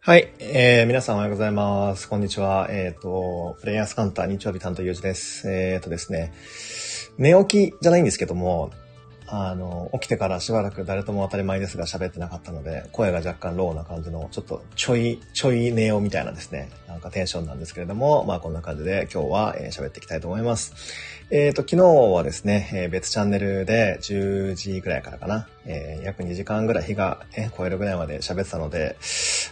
はい、えー、皆さんおはようございます。こんにちは。えっ、ー、と、プレイヤースカンター日曜日担当ゆうじです。えっ、ー、とですね、寝起きじゃないんですけども、あの、起きてからしばらく誰とも当たり前ですが喋ってなかったので、声が若干ローな感じの、ちょっとちょい、ちょい寝ようみたいなですね、なんかテンションなんですけれども、まあこんな感じで今日は喋、っていきたいと思います。えっ、ー、と、昨日はですね、別チャンネルで10時ぐらいからかな、えー、約2時間ぐらい日が、え超えるぐらいまで喋ってたので、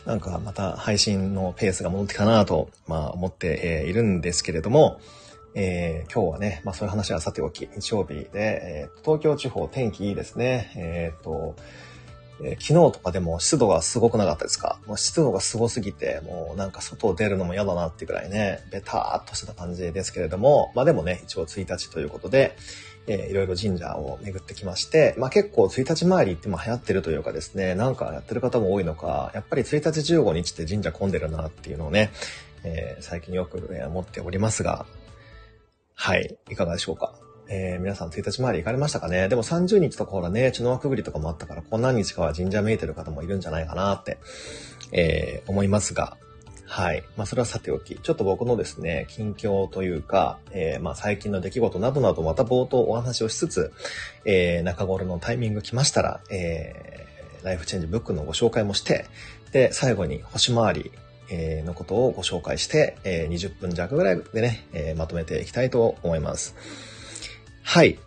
なんかまた配信のペースが戻ってきたなと、まあ思って、いるんですけれども、えー、今日はね、まあそういう話はさておき、日曜日で、えー、東京地方天気いいですね。えっ、と、えー、昨日とかでも湿度がすごくなかったですか？もう湿度がすごすぎて、もうなんか外を出るのも嫌だなってくらいね、ベターっとしてた感じですけれども、まあでもね、一応1日ということで、えー、いろいろ神社を巡ってきまして、まあ結構1日回りっても流行ってるというかですね、なんかやってる方も多いのか、やっぱり1日15日って神社混んでるなっていうのをね、えー、最近よく思っておりますが、はい。いかがでしょうか？えー、皆さん1日回り行かれましたかね？でも30日とかほらね、血の輪くぐりとかもあったから、こん何日かは神社めいてる方もいるんじゃないかなって、えー、思いますが、はい。まあ、それはさておき、ちょっと僕のですね、近況というか、えー、まあ、最近の出来事などなどまた冒頭お話をしつつ、えー、中頃のタイミング来ましたら、えー、ライフチェンジブックのご紹介もして、で、最後に星回り、えのことをご紹介して、え20分弱ぐらいでね、えまとめていきたいと思います。はい。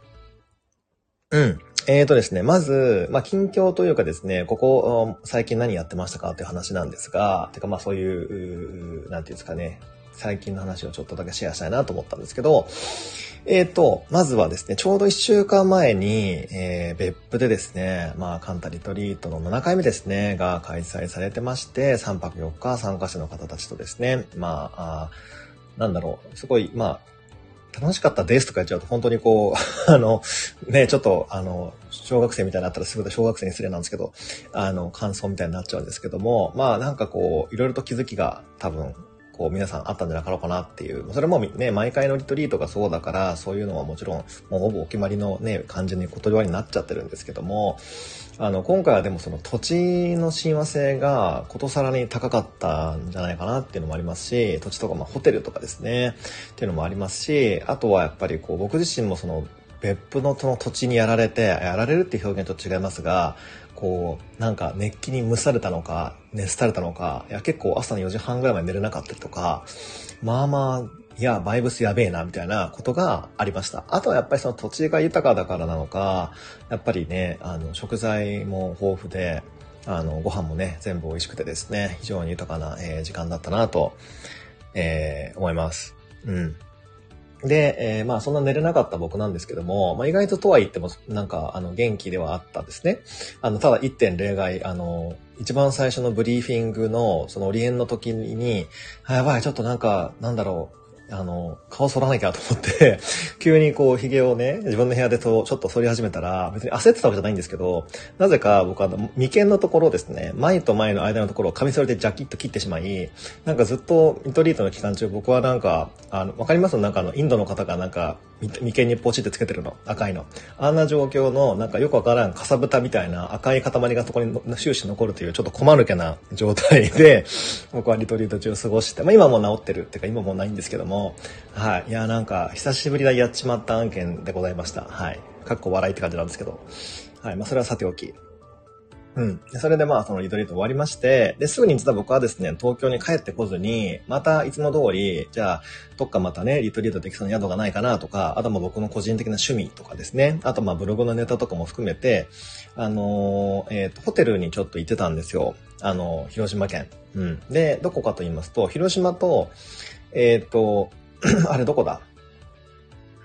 うん。えーとですね、まず、まあ、近況というかですね、ここ、最近何やってましたかっていう話なんですが、てかまあそういう、なんていうんですかね、最近の話をちょっとだけシェアしたいなと思ったんですけど、えっ、ー、と、まずはですね、ちょうど1週間前に、えー、別府でですね、まあ、カンタリトリートの7回目ですね、が開催されてまして、3泊4日参加者の方たちとですね、まあ、あなんだろう、すごい、まあ、楽しかったですとか言っちゃうと本当にこう、あの、ね、ちょっと、あの、小学生みたいになったらすぐ小学生に失礼なんですけど、あの、感想みたいになっちゃうんですけども、まあなんかこう、いろいろと気づきが多分こう皆さんあったんじゃなかろうかなっていう、それもね、毎回のリトリートがそうだから、そういうのはもちろん、もうほぼお決まりのね、感じに言葉になっちゃってるんですけども、あの、今回はでもその土地の親和性がことさらに高かったんじゃないかなっていうのもありますし、土地とかまあホテルとかですね、っていうのもありますし、あとはやっぱりこう僕自身もその別府のその土地にやられて、やられるっていう表現と違いますが、こう、なんか熱気に蒸されたのか、熱されたのか、いや結構朝の4時半ぐらいまで寝れなかったりとか、まあまあ、いや、バイブスやべえな、みたいなことがありました。あとはやっぱりその土地が豊かだからなのか、やっぱりね、あの、食材も豊富で、あの、ご飯もね、全部美味しくてですね、非常に豊かな、えー、時間だったなと、えー、思います。うん。で、えー、まあそんな寝れなかった僕なんですけども、まあ意外ととは言っても、なんか、あの、元気ではあったんですね。あの、ただ一点例外、あの、一番最初のブリーフィングの、そのオリエンの時に、あ、やばい、ちょっとなんか、なんだろう、あの、顔剃らなきゃと思って 急にこう、髭をね、自分の部屋でと、ちょっと剃り始めたら、別に焦ってたわけじゃないんですけど、なぜか僕は眉間のところですね、前と前の間のところをカミソリでジャキッと切ってしまい、なんかずっとミトリートの期間中僕はなんか、あの、わかります？なんかあの、インドの方がなんか、眉間にポチってつけてるの、赤いの。あんな状況の、なんかよくわからん、かさぶたみたいな赤い塊がそこに終始残るという、ちょっと困るけな状態で、僕はリトリート中過ごして、まあ今も治ってるっていうか今もないんですけども、はい。いや、なんか、久しぶりだやっちまった案件でございました。はい。かっこ笑いって感じなんですけど。はい。まあそれはさておき。うん。それでまあ、そのリトリート終わりまして、で、すぐに実は僕はですね、東京に帰ってこずに、またいつも通り、じゃあ、どっかまたね、リトリートできそうな宿がないかなとか、あとまあ僕の個人的な趣味とかですね、あとまあブログのネタとかも含めて、あのー、えっ、ー、と、ホテルにちょっと行ってたんですよ。あの、広島県。うん。で、どこかと言いますと、広島と、えっ、と、あれどこだ？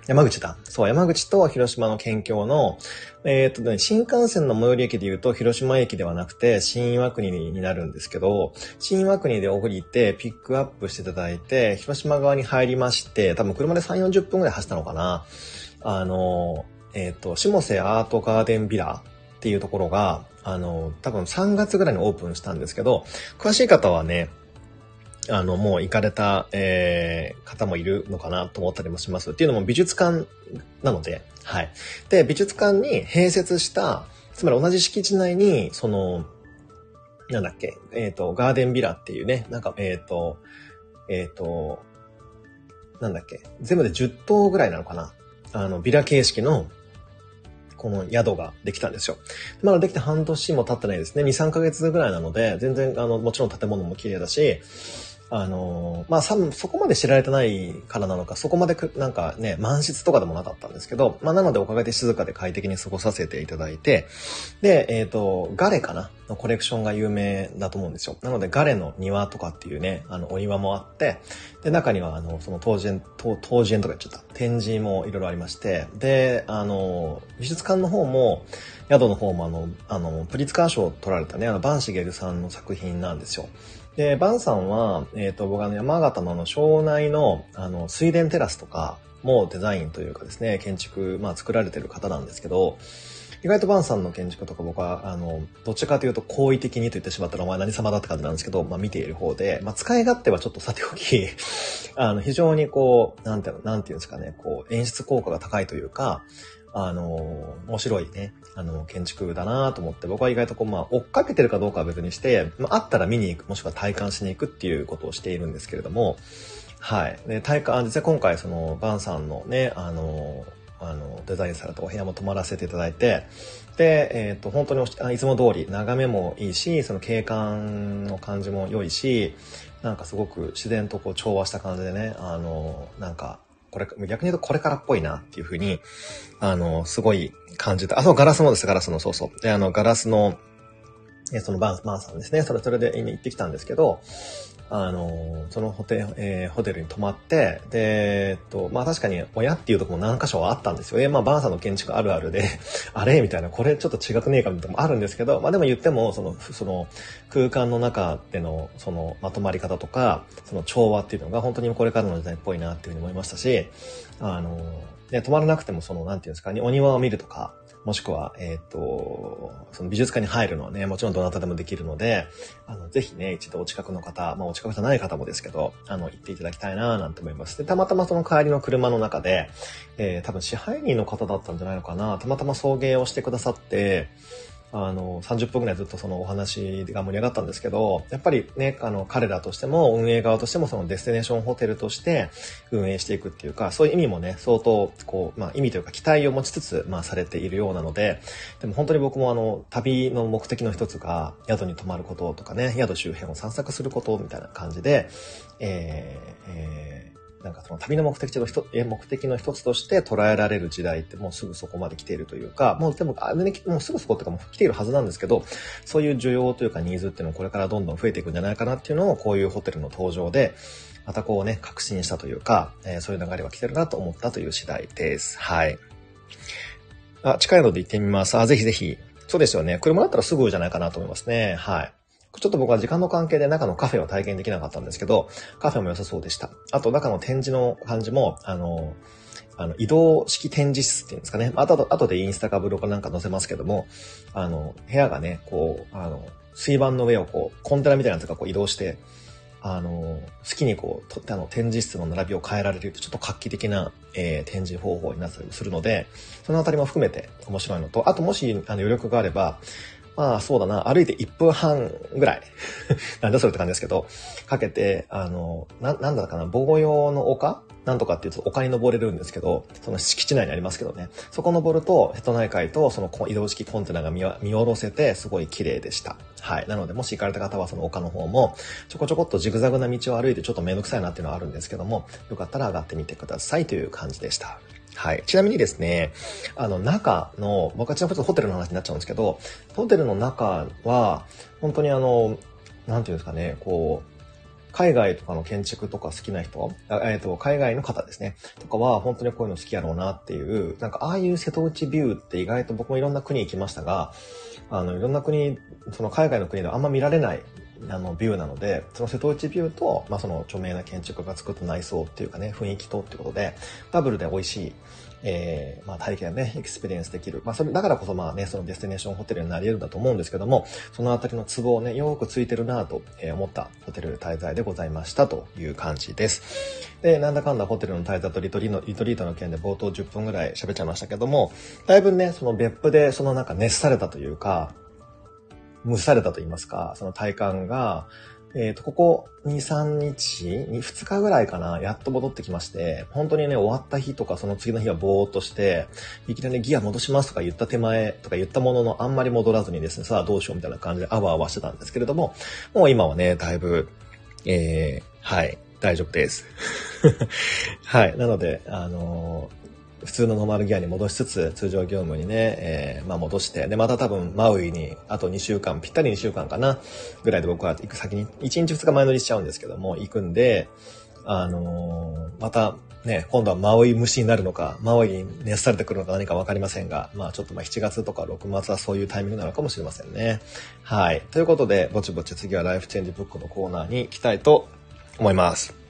山口だ。そう、山口と広島の県境の、えっ、とね、新幹線の最寄り駅で言うと広島駅ではなくて、新岩国になるんですけど、新岩国で降りてピックアップしていただいて、広島側に入りまして、多分車で3、40分くらい走ったのかな。あの、えっ、と、下瀬アートガーデンビラっていうところが、あの、多分3月ぐらいにオープンしたんですけど、詳しい方はね、あの、もう行かれた、えー、方もいるのかなと思ったりもします。っていうのも美術館なので、はい。で、美術館に併設した、つまり同じ敷地内に、その、なんだっけ、えっ、ー、と、ガーデンビラっていうね、なんか、えっ、ー、と、えっ、ー、と、なんだっけ、全部で10棟ぐらいなのかな。あの、ビラ形式の、この宿ができたんですよ。まだできて半年も経ってないですね。2、3ヶ月ぐらいなので、全然、あの、もちろん建物も綺麗だし、あの、まあ、そこまで知られてないからなのか、そこまでなんかね、満室とかでもなかったんですけど、まあ、なのでおかげで静かで快適に過ごさせていただいて、で、えっ、ー、と、ガレかなのコレクションが有名だと思うんですよ。なので、ガレの庭とかっていうね、あの、お庭もあって、で、中には、あの、その、当時当当時とか言っちゃった、展示もいろいろありまして、で、あの、美術館の方も、宿の方もあの、あの、プリツカー賞を取られたね、あの、バンシゲルさんの作品なんですよ。で、バンさんは、えっ、ー、と、僕あの、山形のあの、庄内の、あの、水田テラスとかもデザインというかですね、建築、まあ、作られてる方なんですけど、意外とバンさんの建築とか僕は、あの、どっちかというと好意的にと言ってしまったらお前何様だって感じなんですけど、まあ見ている方で、まあ使い勝手はちょっとさておき、あの、非常にこう、なんて、なんていうんですかね、こう、演出効果が高いというか、あの、面白いね、あの、建築だなと思って、僕は意外とこう、まあ、追っかけてるかどうかは別にして、まあ、あったら見に行く、もしくは体感しに行くっていうことをしているんですけれども、はい。で、体感、実際今回、その、バンさんのね、あの、あの、デザインされたお部屋も泊まらせていただいて、で、えっ、ー、と、本当にいつも通り、眺めもいいし、その景観の感じも良いし、なんかすごく自然とこう調和した感じでね、あの、なんか、これ、逆に言うとこれからっぽいなっていうふうに、あの、すごい感じた。あ、そう、ガラスもです、ガラスの、そうそう。で、あの、ガラスの、そのバー、バーさんですね。それ、それで今行ってきたんですけど、あの、そのホテル、えー、ホテルに泊まって、で、えっと、まあ確かに親っていうとこも何箇所はあったんですよ。えー、まあバーサの建築あるあるで、あれ？みたいな、これちょっと違くねえかみたいなのもあるんですけど、まあでも言っても、その、その空間の中での、そのまとまり方とか、その調和っていうのが本当にこれからの時代っぽいなっていうふうに思いましたし、あの、ね、泊まらなくてもその、なんていうんですか、お庭を見るとか、もしくは、えっ、ー、と、その美術館に入るのはね、もちろんどなたでもできるので、あの、ぜひね、一度お近くの方、まあお近くじゃない方もですけど、あの、行っていただきたいななんて思います。で、たまたまその帰りの車の中で、えー、多分支配人の方だったんじゃないのかな、たまたま送迎をしてくださって、あの、30分くらいずっとそのお話が盛り上がったんですけど、やっぱりね、あの、彼らとしても、運営側としても、そのデスティネーションホテルとして運営していくっていうか、そういう意味もね、相当、こう、まあ、意味というか期待を持ちつつ、まあ、されているようなので、でも本当に僕もあの、旅の目的の一つが、宿に泊まることとかね、宿周辺を散策することみたいな感じで、えー、えーなんかその旅の目的地の一目的の一つとして捉えられる時代ってもうすぐそこまで来ているというか、もうでも、あね、もうすぐそこっていうかもう来ているはずなんですけど、そういう需要というかニーズっていうのをこれからどんどん増えていくんじゃないかなっていうのを、こういうホテルの登場で、またこうね、確信したというか、えー、そういう流れが来てるなと思ったという次第です。はい。あ、近いので行ってみます。あ、ぜひぜひ。そうですよね。車だったらすぐじゃないかなと思いますね。はい。ちょっと僕は時間の関係で中のカフェを体験できなかったんですけど、カフェも良さそうでした。あと中の展示の感じも、あの、あの、移動式展示室っていうんですかね。あと、あとでインスタかブログなんか載せますけども、あの、部屋がね、こう、あの、水盤の上をこう、コンテナみたいなやつがこう移動して、あの、好きにこう、とあの、展示室の並びを変えられるちょっと画期的な、えー、展示方法になったりするので、そのあたりも含めて面白いのと、あともし、あの、余力があれば、まあそうだな、歩いて1分半ぐらい なんだそれって感じですけど、かけて、あの、な、なんだかな、防護用の丘？なんとかっていうと丘に登れるんですけど、その敷地内にありますけどね、そこ登ると、瀬戸内海とその移動式コンテナが見見下ろせて、すごい綺麗でした。はい。なので、もし行かれた方はその丘の方も、ちょこちょこっとジグザグな道を歩いてちょっとめんどくさいなっていうのはあるんですけども、よかったら上がってみてくださいという感じでした。はい。ちなみにですね、あの、中の、僕はちなみにホテルの話になっちゃうんですけど、ホテルの中は、本当にあの、なんていうんですかね、こう、海外とかの建築とか好きな人、えっ、と、海外の方ですね、とかは本当にこういうの好きやろうなっていう、なんかああいう瀬戸内ビューって意外と僕もいろんな国行きましたが、あの、いろんな国、その海外の国ではあんま見られないあのビューなのでその瀬戸内ビューと、まあ、その著名な建築家が作った内装っていうかね雰囲気とっていうことでダブルで美味しい、えーまあ、体験ね experience できる、まあ、それだからこそまあねその destination ホテルになり得るんだと思うんですけどもそのあたりのツボをねよくついてるなと思ったホテル滞在でございましたという感じです。でなんだかんだホテルの滞在とリトリのリトリートの件で冒頭10分ぐらい喋っちゃいましたけどもだいぶねその別府でそのなんか熱されたというか蒸されたと言いますか、その体感が、えっ、ー、と、ここ2、3日に、2日ぐらいかな、やっと戻ってきまして、本当にね、終わった日とかその次の日はぼーっとして、いきなりギア戻しますとか言った手前とか言ったもののあんまり戻らずにですね、さあどうしようみたいな感じであわあわしてたんですけれども、もう今はね、だいぶ、えー、はい、大丈夫です。はい。なので、あのー普通のノーマルギアに戻しつつ、通常業務にね、えー、まあ戻して、で、また多分、マウイに、あと2週間、ぴったり2週間かな、ぐらいで僕は行く先に、1日2日前乗りしちゃうんですけども、行くんで、あのー、また、ね、今度はマウイ虫になるのか、マウイに熱されてくるのか何かわかりませんが、まあちょっとまあ7月とか6月はそういうタイミングなのかもしれませんね。はい。ということで、ぼちぼち次はライフチェンジブックのコーナーに行きたいと思います。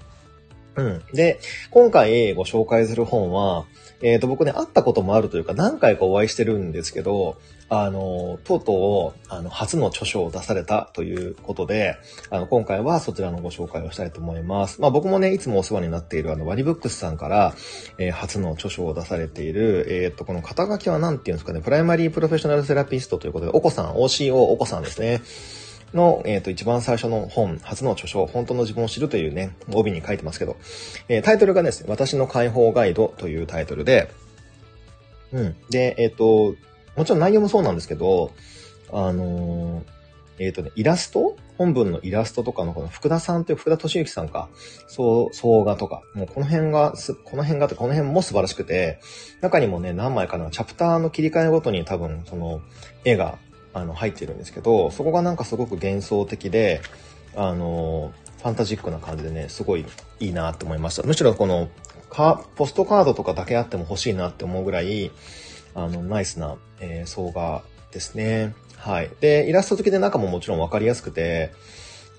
うん。で、今回ご紹介する本は、えっ、ー、と、僕ね、会ったこともあるというか、何回かお会いしてるんですけど、あの、とうとう、あの、初の著書を出されたということで、あの、今回はそちらのご紹介をしたいと思います。まあ僕もね、いつもお世話になっている、あの、ワリブックスさんから、えー、初の著書を出されている、えっ、ー、と、この肩書きは何て言うんですかね、プライマリープロフェッショナルセラピストということで、お子さん、OCO お子さんですね。の、えっ、ー、と、一番最初の本、初の著書、本当の自分を知るというね、帯に書いてますけど、えー、タイトルがですね、私の解放ガイドというタイトルで、うん。で、えっ、ー、と、もちろん内容もそうなんですけど、あのえっ、とね、イラスト？本文のイラストとかのこの福田さんという福田敏之さんか、そう、総画とか、もうこの辺がす、この辺がってこの辺も素晴らしくて、中にもね、何枚かのチャプターの切り替えごとに多分その絵があの、入ってるんですけど、そこがなんかすごく幻想的で、あの、ファンタジックな感じでね、すごいいいなって思いました。むしろこの、かポストカードとかだけあっても欲しいなって思うぐらい、あの、ナイスな、えー、総画ですね。はい。で、イラスト付きで中ももちろんわかりやすくて、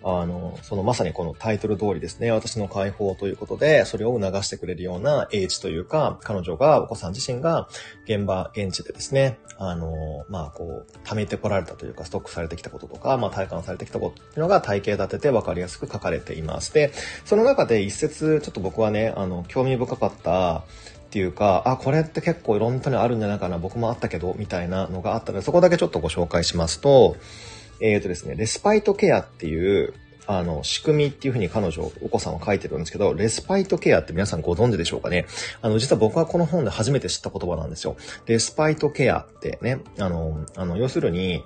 あの、そのまさにこのタイトル通りですね、私の解放ということで、それを促してくれるような英知というか、彼女が、お子さん自身が現場、現地でですね、あの、まあ、こう、貯めてこられたというか、ストックされてきたこととか、まあ、体感されてきたことっていうのが体系立てて分かりやすく書かれています。で、その中で一節、ちょっと僕はね、あの、興味深かった、っていうか、あ、これって結構いろんな人にあるんじゃないかな、僕もあったけど、みたいなのがあったので、そこだけちょっとご紹介しますと、えっ、ー、とですね、レスパイトケアっていう、あの、仕組みっていうふうに彼女、お子さんは書いてるんですけど、レスパイトケアって皆さんご存知でしょうかね？あの、実は僕はこの本で初めて知った言葉なんですよ。レスパイトケアってね、あの、あの、要するに、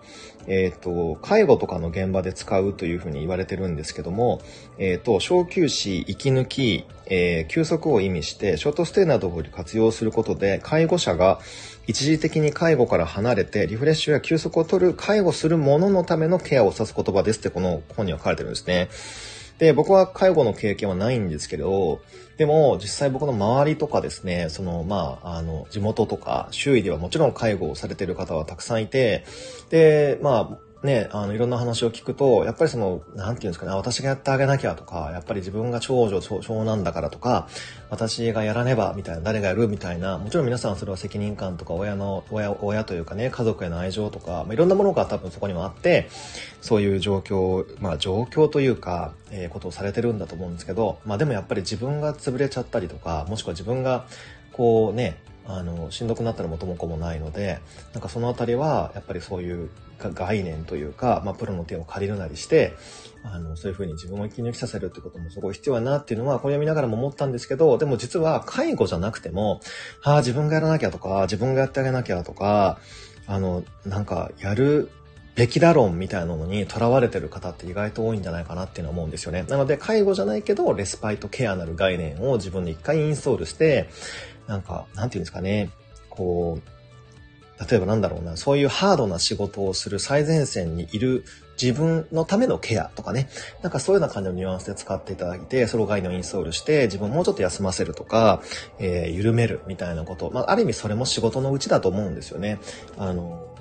えっ、ー、と、介護とかの現場で使うというふうに言われてるんですけども、えっ、ー、と、小休止、息抜き、えー、休息を意味して、ショートステイなどを活用することで、介護者が一時的に介護から離れてリフレッシュや休息を取る介護する者のためのケアを指す言葉ですってこの本には書かれてるんですね。で、僕は介護の経験はないんですけど、でも実際僕の周りとかですね、そのまあ、あの、地元とか周囲ではもちろん介護をされている方はたくさんいて、で、まあ、ね、あの、いろんな話を聞くと、やっぱりその、なんていうんですかね、私がやってあげなきゃとか、やっぱり自分が長女、長男だからとか、私がやらねば、みたいな、誰がやるみたいな、もちろん皆さんそれは責任感とか、親の、親、親というかね、家族への愛情とか、まあ、いろんなものが多分そこにもあって、そういう状況、まあ状況というか、えー、ことをされてるんだと思うんですけど、まあでもやっぱり自分が潰れちゃったりとか、もしくは自分が、こうね、あの、しんどくなったら元も子もないので、なんかそのあたりは、やっぱりそういう概念というか、まあ、プロの手を借りるなりして、あの、そういうふうに自分を息抜きさせるってこともすごい必要だなっていうのは、これ読みながらも思ったんですけど、でも実は介護じゃなくても、ああ、自分がやらなきゃとか、自分がやってあげなきゃとか、あの、なんか、やるべきだ論みたいなのにとらわれてる方って意外と多いんじゃないかなっていうのは思うんですよね。なので、介護じゃないけど、レスパイトケアなる概念を自分で一回インストールして、なんか、なんていうんですかね、こう、例えばなんだろうな、そういうハードな仕事をする最前線にいる自分のためのケアとかね、なんかそういうような感じのニュアンスで使っていただいて、その概念をインストールして、自分をもうちょっと休ませるとか、えー、緩めるみたいなこと。まあ、ある意味それも仕事のうちだと思うんですよね。あの、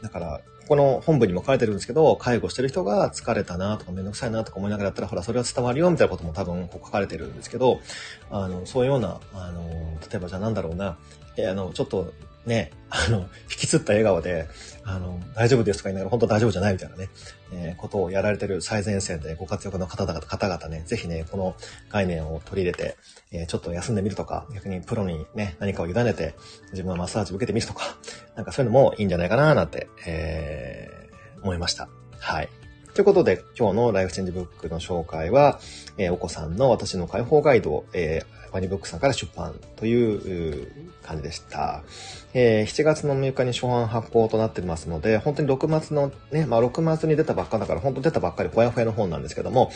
だから、この本部にも書かれてるんですけど、介護してる人が疲れたなとかめんどくさいなとか思いながらやったら、ほら、それは伝わるよみたいなことも多分こう書かれてるんですけど、あの、そういうような、あの、例えばじゃあなんだろうな、えあの、ちょっとね、あの、引きつった笑顔で、あの、大丈夫ですとか言いながら、本当大丈夫じゃないみたいなね、えー、ことをやられてる最前線でご活躍の方々、方々ね、ぜひね、この概念を取り入れて、えー、ちょっと休んでみるとか、逆にプロにね、何かを委ねて、自分はマッサージを受けてみるとか、なんかそういうのもいいんじゃないかななんて、えー思いました。はい。ということで、今日のライフチェンジブックの紹介は、えー、お子さんの私の解放ガイド、えー、ワニブックさんから出版という感じでした。えー、7月の6日に初版発行となってますので、本当に6月のね、まあ6月に出たばっかだから、本当出たばっかりほやほやの本なんですけども、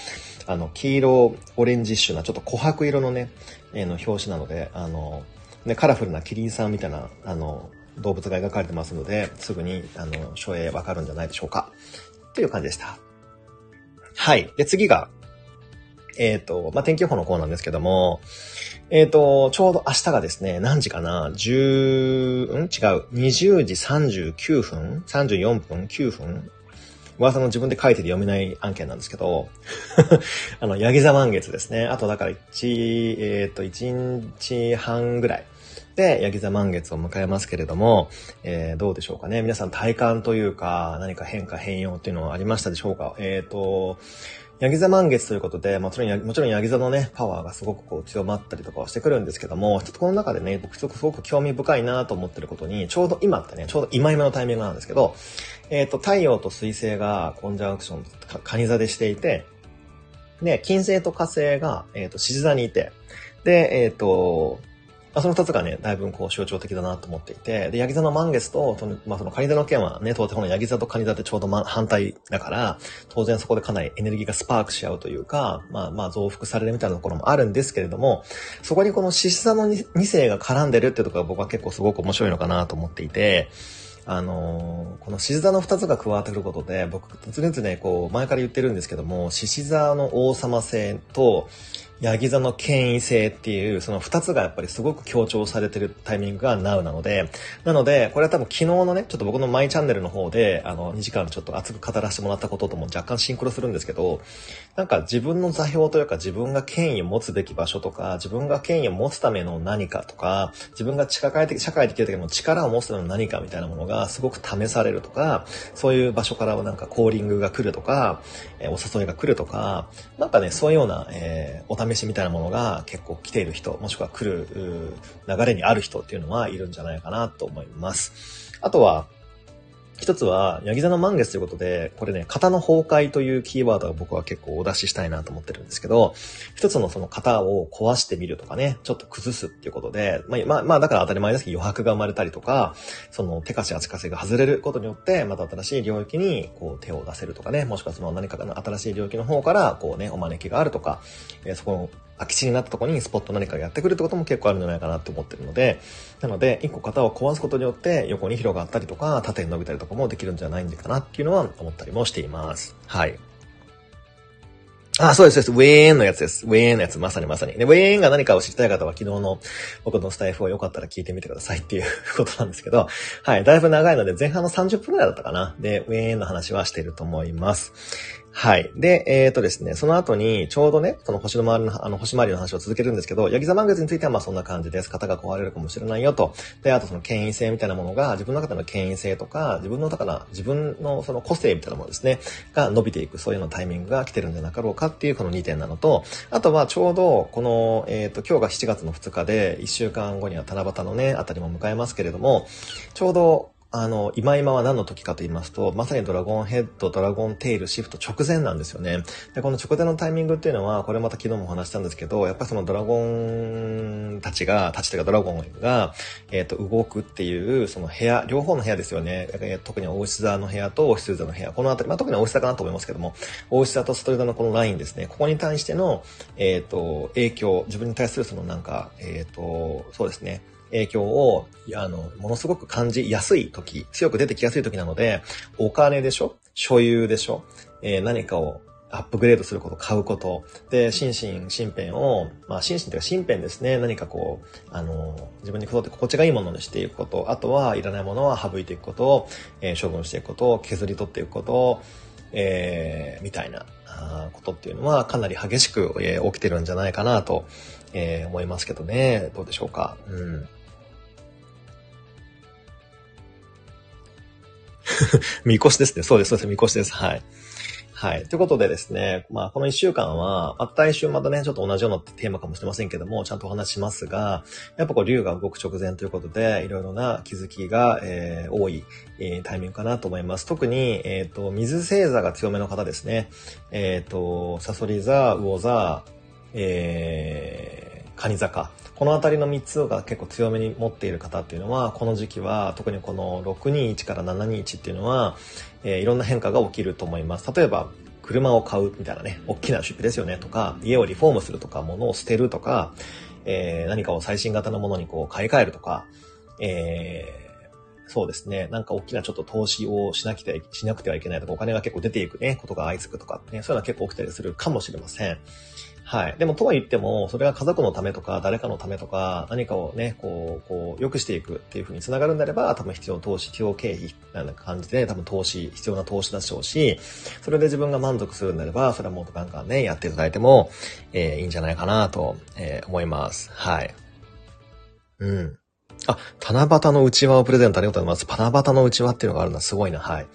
あの、黄色、オレンジッシュな、ちょっと琥珀色のね、えー、の表紙なので、あの、ね、カラフルなキリンさんみたいな、あの、動物が描かれてますので、すぐに、あの、書影わかるんじゃないでしょうか。という感じでした。はい。で、次が、えっ、ー、と、まあ、天気予報のコーナーですけども、えっ、ー、と、ちょうど明日がですね、何時かな ?10、ん？違う。20時39分 ?34 分 ?9 分？噂の自分で書いてて読めない案件なんですけど、あの、ヤギ座満月ですね。あとだから1、えっ、ー、と、1日半ぐらい。で、ヤギ座満月を迎えますけれども、えー、どうでしょうかね。皆さん体感というか、何か変化変容っていうのはありましたでしょうか？えっ、ー、と、ヤギ座満月ということで、もちろん、もちろんヤギ座のね、パワーがすごくこう強まったりとかはしてくるんですけども、ちょっとこの中でね、僕すごく興味深いなと思ってることに、ちょうど今ってね、ちょうど今今のタイミングなんですけど、えっ、ー、と、太陽と水星がコンジャンクション、カニ座でしていて、で、金星と火星が、えっ、ー、と、獅子座にいて、で、えっ、ー、と、あ、その二つがね、だいぶこう象徴的だなと思っていて、で、ヤギ座の満月と、とまあ、そのカニ座の件はね、当然このヤギ座とカニ座ってちょうど、ま、反対だから、当然そこでかなりエネルギーがスパークし合うというか、まあまあ増幅されるみたいなところもあるんですけれども、そこにこの獅子座の二世が絡んでるっていうところが僕は結構すごく面白いのかなと思っていて、あのー、この獅子座の二つが加わってくることで、僕、常々ね、こう、前から言ってるんですけども、獅子座の王様性と、ヤギ座の権威性っていう、その二つがやっぱりすごく強調されてるタイミングが Now なので、なので、これは多分昨日のね、ちょっと僕のマイチャンネルの方で、あの、2時間ちょっと熱く語らせてもらったこととも若干シンクロするんですけど、なんか自分の座標というか自分が権威を持つべき場所とか、自分が権威を持つための何かとか、自分が社会的、社会的時の力を持つための何かみたいなものがすごく試されるとか、そういう場所からなんかコーリングが来るとか、え、お誘いが来るとか、なんかね、そういうような、えー、お試しみたいなものが結構来ている人、もしくは来る流れにある人っていうのはいるんじゃないかなと思います。あとは、一つは、ヤギ座の満月ということで、これね、型の崩壊というキーワードを僕は結構お出ししたいなと思ってるんですけど、一つのその型を壊してみるとかね、ちょっと崩すっていうことで、まあ、まあ、だから当たり前ですけど余白が生まれたりとか、その手貸し足かせが外れることによって、また新しい領域にこう手を出せるとかね、もしくはその何かの新しい領域の方からこうね、お招きがあるとか、えー、そこの空き地になったとこにスポット何かがやってくるってことも結構あるんじゃないかなって思ってるので、なので、一個型を壊すことによって横に広がったりとか、縦に伸びたりとかもできるんじゃないんかなっていうのは思ったりもしています。はい。あ、そうです、そうです。ウェーンのやつです。ウェーンのやつ、まさにまさに。で、ウェーンが何かを知りたい方は昨日の僕のスタイフをよかったら聞いてみてくださいっていう ことなんですけど、はい、だいぶ長いので前半の30分くらいだったかな。で、ウェーンの話はしていると思います。はい。で、えっ、ー、とですね、その後に、ちょうどね、その星の周りの、あの、星回りの話を続けるんですけど、ヤギ座満月についてはまあそんな感じです。型が壊れるかもしれないよと。で、あとその権威性みたいなものが、自分の中での権威性とか、自分の、だから、自分のその個性みたいなものですね、が伸びていく、そういうのタイミングが来てるんじゃなかろうかっていうこの2点なのと、あとはちょうど、この、えっ、ー、と、今日が7月の2日で、1週間後には七夕のね、あたりも迎えますけれども、ちょうど、あの、今今は何の時かと言いますと、まさにドラゴンヘッド、ドラゴンテイル、シフト直前なんですよね。で、この直前のタイミングっていうのは、これまた昨日もお話したんですけど、やっぱりそのドラゴンたちが、たちというかドラゴンが、えっ、ー、と、動くっていう、その部屋、両方の部屋ですよね。え特に大石座の部屋と、お羊座の部屋、このあたり、まあ、特に大石座かなと思いますけども、大石座とストレートのこのラインですね。ここに対しての、えっ、ー、と、影響、自分に対するそのなんか、えっ、と、そうですね。影響を、あの、ものすごく感じやすい時、強く出てきやすい時なので、お金でしょ？所有でしょ？えー、何かをアップグレードすること、買うこと。で、心身、身辺を、まあ、心身というか身辺ですね。何かこう、あの、自分にとって心地がいいものにしていくこと。あとは、いらないものは省いていくことを、えー、処分していくこと、削り取っていくことを、えー、みたいな、ことっていうのは、かなり激しく、えー、起きてるんじゃないかなと、えー、思いますけどね。どうでしょうか？うん。みこしですね。そうです、そうです、みこしです。はい。はい。ということでですね、まあ、この一週間は、また来週またね、ちょっと同じようなテーマかもしれませんけども、ちゃんとお話しますが、やっぱこう、竜が動く直前ということで、いろいろな気づきが、えー、多い、えー、タイミングかなと思います。特に、えっ、ー、と、水星座が強めの方ですね。えっ、ー、と、サソリ座、魚座、えー、カニ座か。この辺りの3つが結構強めに持っている方っていうのは、この時期は、特にこの621から721っていうのは、えー、いろんな変化が起きると思います。例えば、車を買うみたいなね、大きな出費ですよねとか、家をリフォームするとか、物を捨てるとか、えー、何かを最新型のものにこう買い替えるとか、えー、そうですね。なんか大きなちょっと投資をしなきゃしなくてはいけないとか、お金が結構出ていくね、ことが相次ぐとかね、そういうのは結構起きたりするかもしれません。はい。でも、とは言っても、それが家族のためとか、誰かのためとか、何かをね、こう、こう、良くしていくっていうふうにつながるんであれば、多分必要投資、必要経費、な感じで、多分投資、必要な投資でしょうし、それで自分が満足するんであれば、それはもっとガンガンね、やっていただいても、えー、いいんじゃないかなと、えー、思います。はい。うん。あ、七夕の内輪をプレゼントありがとうございます。七夕の内輪っていうのがあるのはすごいな。はい。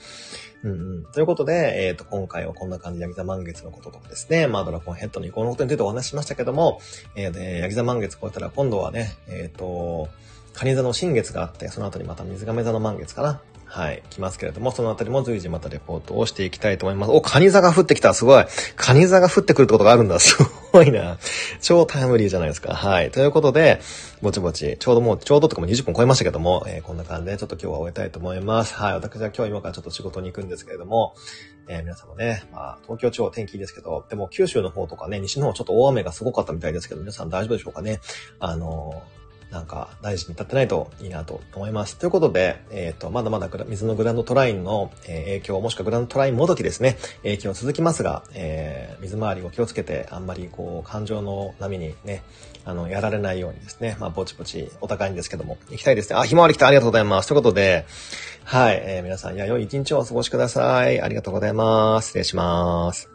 うんうん。ということで、えっ、ー、と、今回はこんな感じで、ヤギ座満月のこととかですね、まあ、ドラゴンヘッドの移行のことについてお話ししましたけども、えー、で、ヤギ座満月超えたら今度はね、えっ、ー、と、カニ座の新月があって、その後にまた水亀座の満月かな。はい、来ますけれども、そのあたりも随時またレポートをしていきたいと思います。お、カニ座が降ってきたすごいカニ座が降ってくるってことがあるんだ すごいな。超タイムリーじゃないですか。はい。ということで、ぼちぼち、ちょうどもう、ちょうどとかも20分超えましたけども、えー、こんな感じでちょっと今日は終えたいと思います。はい。私は今日今からちょっと仕事に行くんですけれども、えー、皆さんもね、まあ、東京地方天気いいですけど、でも九州の方とかね、西の方ちょっと大雨がすごかったみたいですけど、皆さん大丈夫でしょうかね。あのーなんか大事に立ってないといいなと思います。ということで、えっ、ー、と、まだまだ水のグランドトラインの、影響、もしくはグランドトラインもどきですね、影響続きますが、えー、水回りを気をつけて、あんまりこう、感情の波にね、あの、やられないようにですね、まあ、ぼちぼちお高いんですけども、行きたいですね。あ、ひまわり来たありがとうございます。ということで、はい、えー、皆さん、いや、良い一日をお過ごしください。ありがとうございます。失礼します。